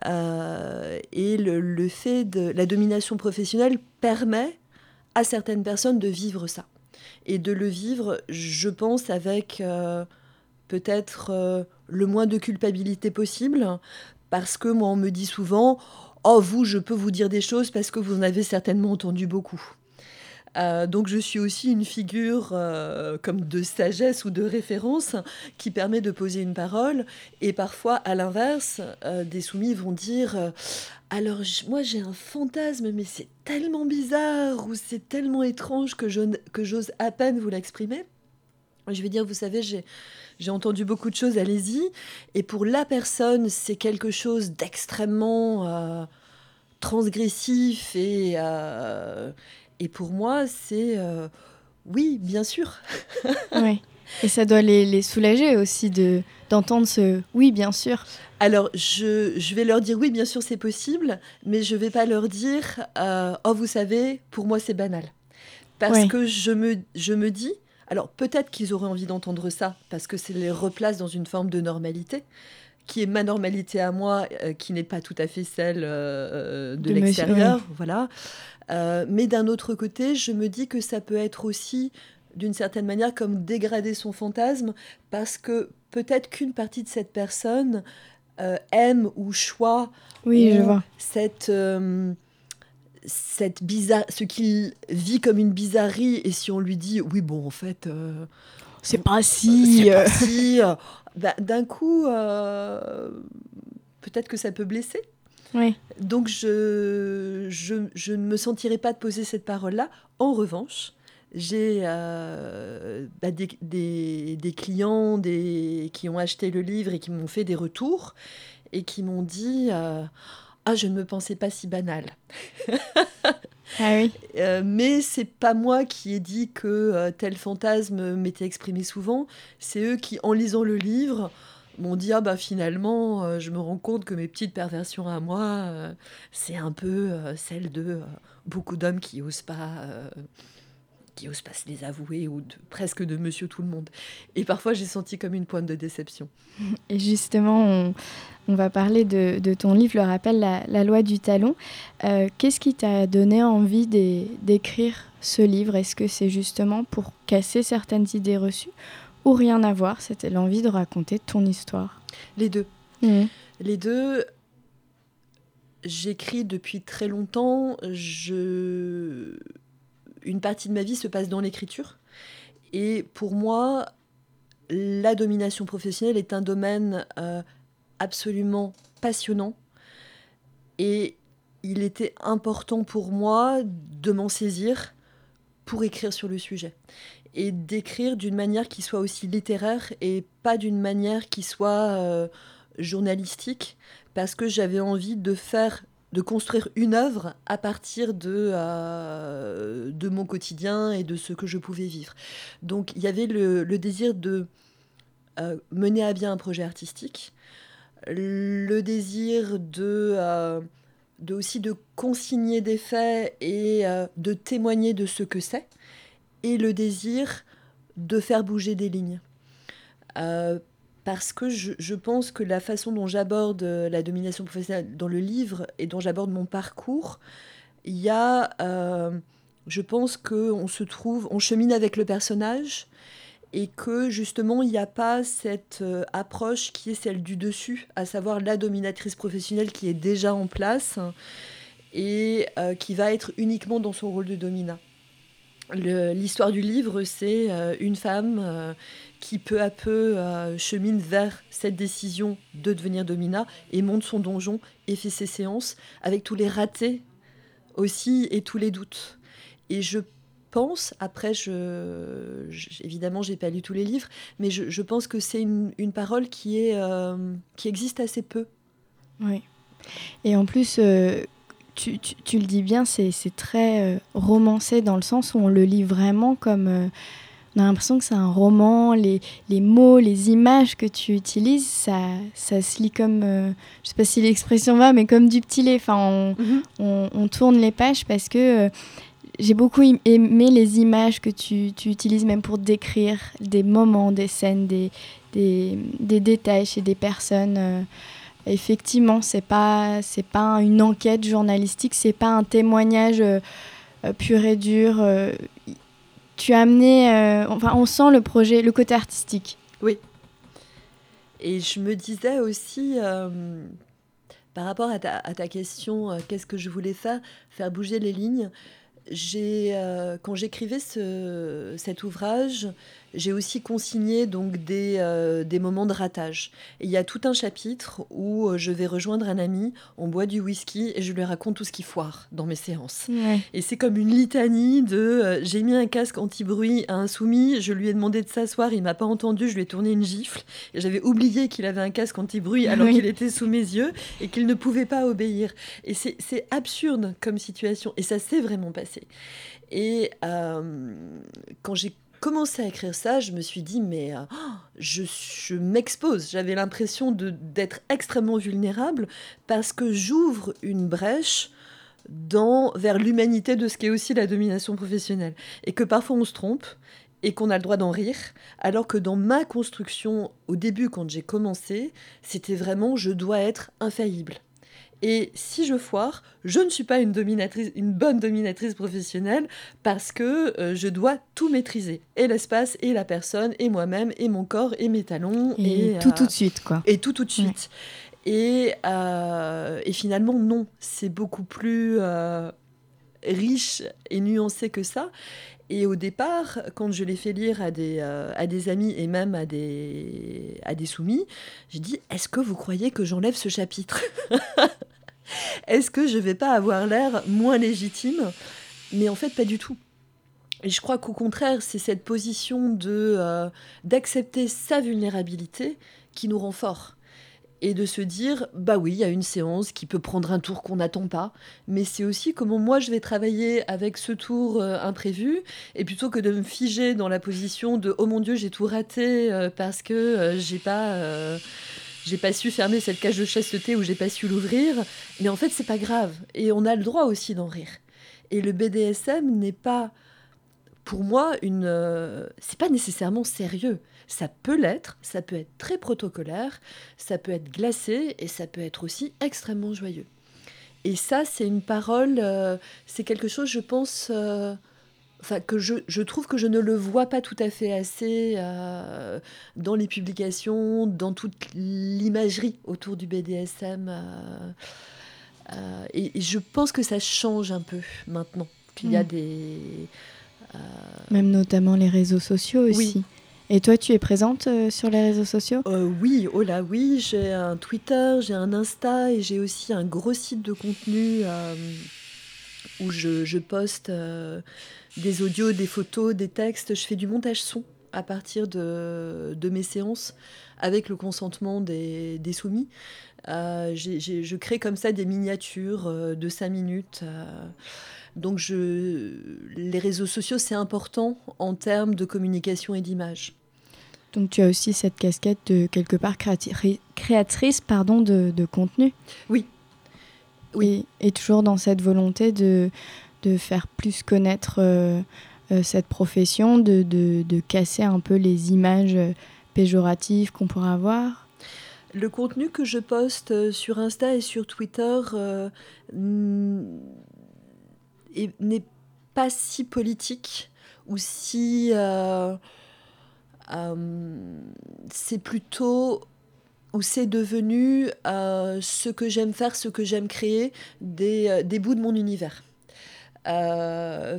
Euh, et le, fait de la domination professionnelle permet à certaines personnes de vivre ça. Et de le vivre, je pense, avec euh, peut-être le moins de culpabilité possible, parce que moi, on me dit souvent, Oh, vous, je peux vous dire des choses parce que vous en avez certainement entendu beaucoup. Euh, donc je suis aussi une figure euh, comme de sagesse ou de référence qui permet de poser une parole. Et parfois, à l'inverse, euh, des soumis vont dire alors moi j'ai un fantasme, mais c'est tellement bizarre ou c'est tellement étrange que j'ose à peine vous l'exprimer. Je vais dire, vous savez, j'ai entendu beaucoup de choses, allez-y. Et pour la personne, c'est quelque chose d'extrêmement euh, transgressif. Et, euh, et pour moi, c'est euh, oui, bien sûr. *laughs* oui. Et ça doit les, les soulager aussi de d'entendre ce oui, bien sûr. Alors, je, je, vais leur dire oui, bien sûr, c'est possible, mais je ne vais pas leur dire oh, vous savez, pour moi, c'est banal. Parce que je me, je me dis, alors peut-être qu'ils auraient envie d'entendre ça, parce que ça les replace dans une forme de normalité, qui est ma normalité à moi, euh, qui n'est pas tout à fait celle euh, de, l'extérieur. Voilà. Euh, mais d'un autre côté, je me dis que ça peut être aussi, d'une certaine manière, comme dégrader son fantasme, parce que peut-être qu'une partie de cette personne aime ou choisit oui, cette cette bizarre, ce qu'il vit comme une bizarrerie, et si on lui dit oui bon en fait euh, c'est pas si, si euh, bah, d'un coup euh, peut-être que ça peut blesser. Oui. Donc je, je, je, ne me sentirai pas de poser cette parole-là. En revanche, j'ai bah, des, des, des, clients des, qui ont acheté le livre et qui m'ont fait des retours et qui m'ont dit ah, je ne me pensais pas si banal. ah oui. *laughs* Euh, mais c'est pas moi qui ai dit que euh, tel fantasme m'était exprimé souvent. C'est eux qui, en lisant le livre, m'ont dit ah bah finalement euh, je me rends compte que mes petites perversions à moi c'est un peu celle de beaucoup d'hommes qui osent pas qui osent pas se les avouer ou presque de monsieur tout le monde. Et parfois, j'ai senti comme une pointe de déception. *laughs* Et justement, on, va parler de, ton livre, le rappel, la, loi du talon. Euh, qu'est-ce qui t'a donné envie d'écrire ce livre? Est-ce que c'est justement pour casser certaines idées reçues ou rien à voir? C'était l'envie de raconter ton histoire Les deux. Mmh. Les deux, j'écris depuis très longtemps. Je... Une partie de ma vie se passe dans l'écriture. Et pour moi, la domination professionnelle est un domaine euh, absolument passionnant. Et il était important pour moi de m'en saisir pour écrire sur le sujet. Et d'écrire d'une manière qui soit aussi littéraire et pas d'une manière qui soit euh, journalistique parce que j'avais envie de faire de construire une œuvre à partir de, euh, de mon quotidien et de ce que je pouvais vivre. Donc il y avait le, désir de euh, mener à bien un projet artistique, le désir de, euh, de aussi de consigner des faits et de témoigner de ce que c'est, et le désir de faire bouger des lignes parce que je, pense que la façon dont j'aborde euh, la domination professionnelle dans le livre et dont j'aborde mon parcours, il y a, euh, je pense qu'on se trouve, on chemine avec le personnage et que justement il n'y a pas cette euh, approche qui est celle du dessus, à savoir la dominatrice professionnelle qui est déjà en place et qui va être uniquement dans son rôle de dominat. L'histoire du livre, c'est une femme qui peu à peu euh, chemine vers cette décision de devenir domina et monte son donjon et fait ses séances avec tous les ratés aussi et tous les doutes. Et je pense, après, je, je évidemment, j'ai pas lu tous les livres, mais je, pense que c'est une, parole qui, est, euh, qui existe assez peu. Oui. Et en plus, euh, tu, tu, le dis bien, c'est très romancé dans le sens où on le lit vraiment comme on a l'impression que c'est un roman, les, les, mots, les images que tu utilises, ça, ça se lit comme, euh, je sais pas si l'expression va, mais comme du petit lait. Enfin, on, mhm. tourne les pages parce que euh, j'ai beaucoup aimé les images que tu, tu, utilises même pour décrire des moments, des scènes, des, des, des détails chez des personnes. Euh, effectivement, c'est pas pas une enquête journalistique, c'est pas un témoignage pur et dur tu as amené, euh, enfin, on sent le projet, le côté artistique. Oui. Et je me disais aussi, euh, par rapport à ta, question, euh, qu'est-ce que je voulais faire Faire bouger les lignes. Quand j'écrivais ce, cet ouvrage, j'ai aussi consigné donc des, euh, des moments de ratage. il y a tout un chapitre où euh, je vais rejoindre un ami, on boit du whisky et je lui raconte tout ce qui foire dans mes séances. Et c'est comme une litanie de euh, j'ai mis un casque anti-bruit à un soumis, je lui ai demandé de s'asseoir, il m'a pas entendu, je lui ai tourné une gifle et j'avais oublié qu'il avait un casque anti-bruit *laughs* alors qu'il était sous mes yeux et qu'il ne pouvait pas obéir. Et c'est absurde comme situation et ça s'est vraiment passé. Et quand j'ai commencé à écrire ça, je me suis dit, mais euh, je, m'expose. J'avais l'impression d'être extrêmement vulnérable parce que j'ouvre une brèche dans, vers l'humanité de ce qu'est aussi la domination professionnelle. Et que parfois on se trompe et qu'on a le droit d'en rire, alors que dans ma construction, au début, quand j'ai commencé, c'était vraiment je dois être infaillible. Et si je foire, je ne suis pas une, dominatrice, une bonne dominatrice professionnelle parce que euh, je dois tout maîtriser. Et l'espace, et la personne, et moi-même, et mon corps, et mes talons. Et, tout tout de suite, quoi. Et tout tout de suite. Et, euh, et, finalement, non. C'est beaucoup plus euh, riche et nuancé que ça. Et au départ, quand je l'ai fait lire à des, à des amis et même à des, à des soumis, j'ai dit, est-ce que vous croyez que j'enlève ce chapitre? *laughs* Est-ce que je vais pas avoir l'air moins légitime? Mais en fait, pas du tout. Et je crois qu'au contraire, c'est cette position de euh, d'accepter sa vulnérabilité qui nous rend fort. Et de se dire, bah oui, il y a une séance qui peut prendre un tour qu'on n'attend pas, mais c'est aussi comment moi je vais travailler avec ce tour euh, imprévu, et plutôt que de me figer dans la position de, oh mon Dieu, j'ai tout raté euh, parce que j'ai pas j'ai pas su fermer cette cage de chasteté ou j'ai pas su l'ouvrir. Mais en fait, c'est pas grave. Et on a le droit aussi d'en rire. Et le BDSM n'est pas pour moi, une, c'est pas nécessairement sérieux. Ça peut l'être, ça peut être très protocolaire, ça peut être glacé et ça peut être aussi extrêmement joyeux. Et ça, c'est une parole, c'est quelque chose, je pense, enfin, que je, je, trouve que je ne le vois pas tout à fait assez euh, dans les publications, dans toute l'imagerie autour du BDSM. Euh, euh, et, je pense que ça change un peu maintenant, qu'il y a mm. des... Même notamment les réseaux sociaux aussi. Et toi, tu es présente sur les réseaux sociaux? Oui, oh là oui, j'ai un Twitter, j'ai un Insta et j'ai aussi un gros site de contenu où je, poste des audios, des photos, des textes. Je fais du montage son à partir de, mes séances avec le consentement des, soumis. Euh, je crée comme ça des miniatures euh, de 5 minutes. Euh. donc je, les réseaux sociaux, c'est important en termes de communication et d'image. Donc tu as aussi cette casquette de quelque part créatrice pardon, de, contenu. Oui. Oui. et, toujours dans cette volonté de, de faire plus connaître euh, euh, cette profession, de, de, casser un peu les images péjoratives qu'on pourrait avoir Le contenu que je poste euh, sur Insta et sur Twitter n'est pas si politique ou si... c'est plutôt où c'est devenu ce que j'aime faire, ce que j'aime créer, des, des bouts de mon univers. Euh,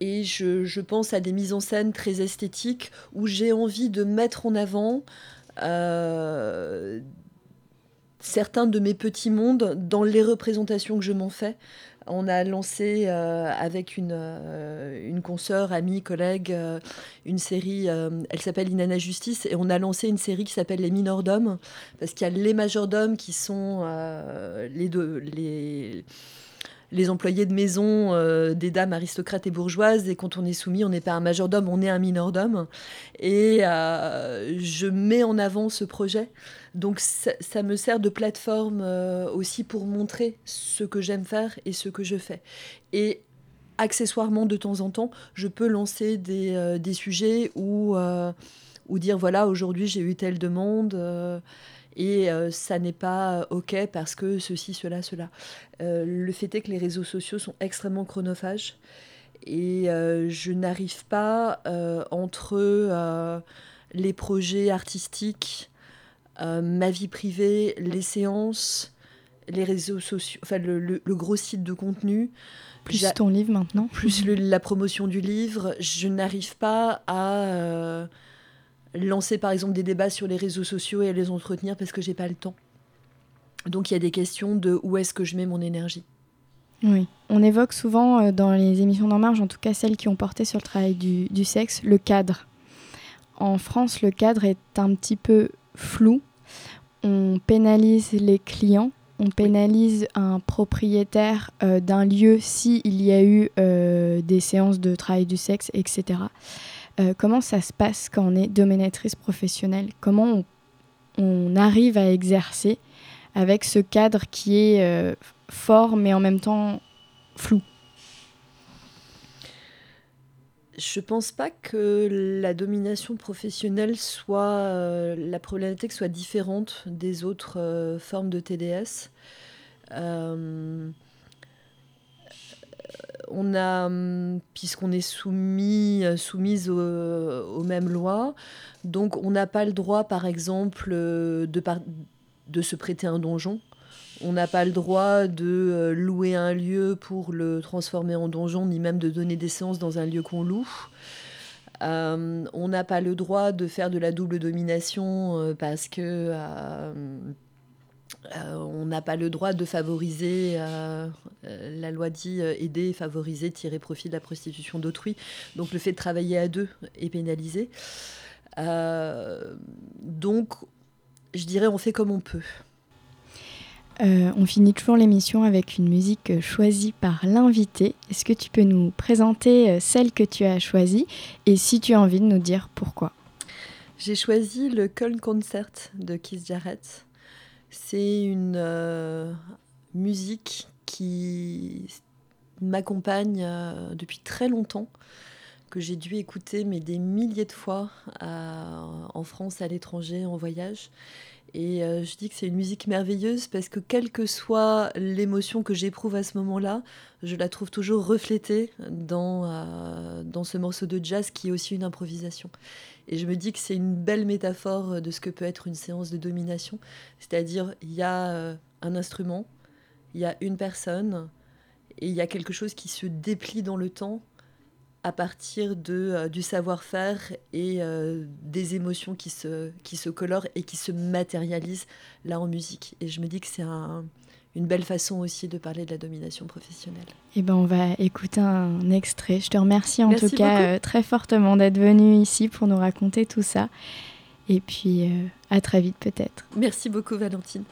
et je, pense à des mises en scène très esthétiques où j'ai envie de mettre en avant euh, certains de mes petits mondes dans les représentations que je m'en fais. On a lancé euh, avec une, une consoeur, amie, collègue, une série, elle s'appelle Inanna Justice, et on a lancé une série qui s'appelle Les Minordomes, parce qu'il y a les majordomes qui sont les deux, les, les employés de maison euh, des dames aristocrates et bourgeoises. Et quand on est soumis, on n'est pas un majordome, on est un minordome. Et euh, je mets en avant ce projet. Donc ça, me sert de plateforme euh, aussi pour montrer ce que j'aime faire et ce que je fais. Et accessoirement, de temps en temps, je peux lancer des, sujets ou dire, voilà, aujourd'hui j'ai eu telle demande et euh, ça n'est pas OK parce que ceci, cela, cela. Euh, le fait est que les réseaux sociaux sont extrêmement chronophages et euh, je n'arrive pas entre les projets artistiques, ma vie privée, les séances, les réseaux sociaux, enfin le, gros site de contenu. Plus ton livre maintenant. Plus *laughs* la promotion du livre. Je n'arrive pas à lancer par exemple des débats sur les réseaux sociaux et à les entretenir parce que j'ai pas le temps. Donc il y a des questions de où est-ce que je mets mon énergie. Oui, on évoque souvent euh, dans les émissions d'En Marge, en tout cas celles qui ont porté sur le travail du, du, sexe, le cadre. En France, le cadre est un petit peu flou. On pénalise les clients, on pénalise un propriétaire euh, d'un lieu s'il y a eu euh, des séances de travail du sexe, etc. Euh, comment ça se passe quand on est dominatrice professionnelle? Comment on, arrive à exercer avec ce cadre qui est euh, fort mais en même temps flou? Je pense pas que la domination professionnelle soit euh, la problématique soit différente des autres formes de TDS on a, hum, puisqu'on est soumis, euh, soumise aux, mêmes lois, donc on n'a pas le droit, par exemple, euh, de, se prêter un donjon. On n'a pas le droit de euh, louer un lieu pour le transformer en donjon, ni même de donner des séances dans un lieu qu'on loue. on n'a pas le droit de faire de la double domination parce que euh, on n'a pas le droit de favoriser, euh, euh, la loi dit aider, favoriser, tirer profit de la prostitution d'autrui. Donc le fait de travailler à deux est pénalisé. donc je dirais on fait comme on peut. on finit toujours l'émission avec une musique choisie par l'invité. Est-ce que tu peux nous présenter celle que tu as choisie et si tu as envie de nous dire pourquoi? J'ai choisi le Köln Concert de Keith Jarrett. C'est une euh, musique qui m'accompagne depuis très longtemps, que j'ai dû écouter des milliers de fois en France, à l'étranger, en voyage. Et euh, je dis que c'est une musique merveilleuse parce que quelle que soit l'émotion que j'éprouve à ce moment-là, je la trouve toujours reflétée dans, euh, dans ce morceau de jazz qui est aussi une improvisation. Et je me dis que c'est une belle métaphore de ce que peut être une séance de domination. C'est-à-dire, il y a euh, un instrument, il y a une personne, et il y a quelque chose qui se déplie dans le temps à partir de, euh, du savoir-faire et euh, des émotions qui se, qui se colorent et qui se matérialisent là en musique. Et je me dis que c'est une belle façon aussi de parler de la domination professionnelle. Eh ben, on va écouter un extrait. Je te remercie en tout cas euh, très fortement d'être venu ici pour nous raconter tout ça. Et puis à très vite peut-être. Merci beaucoup Valentine.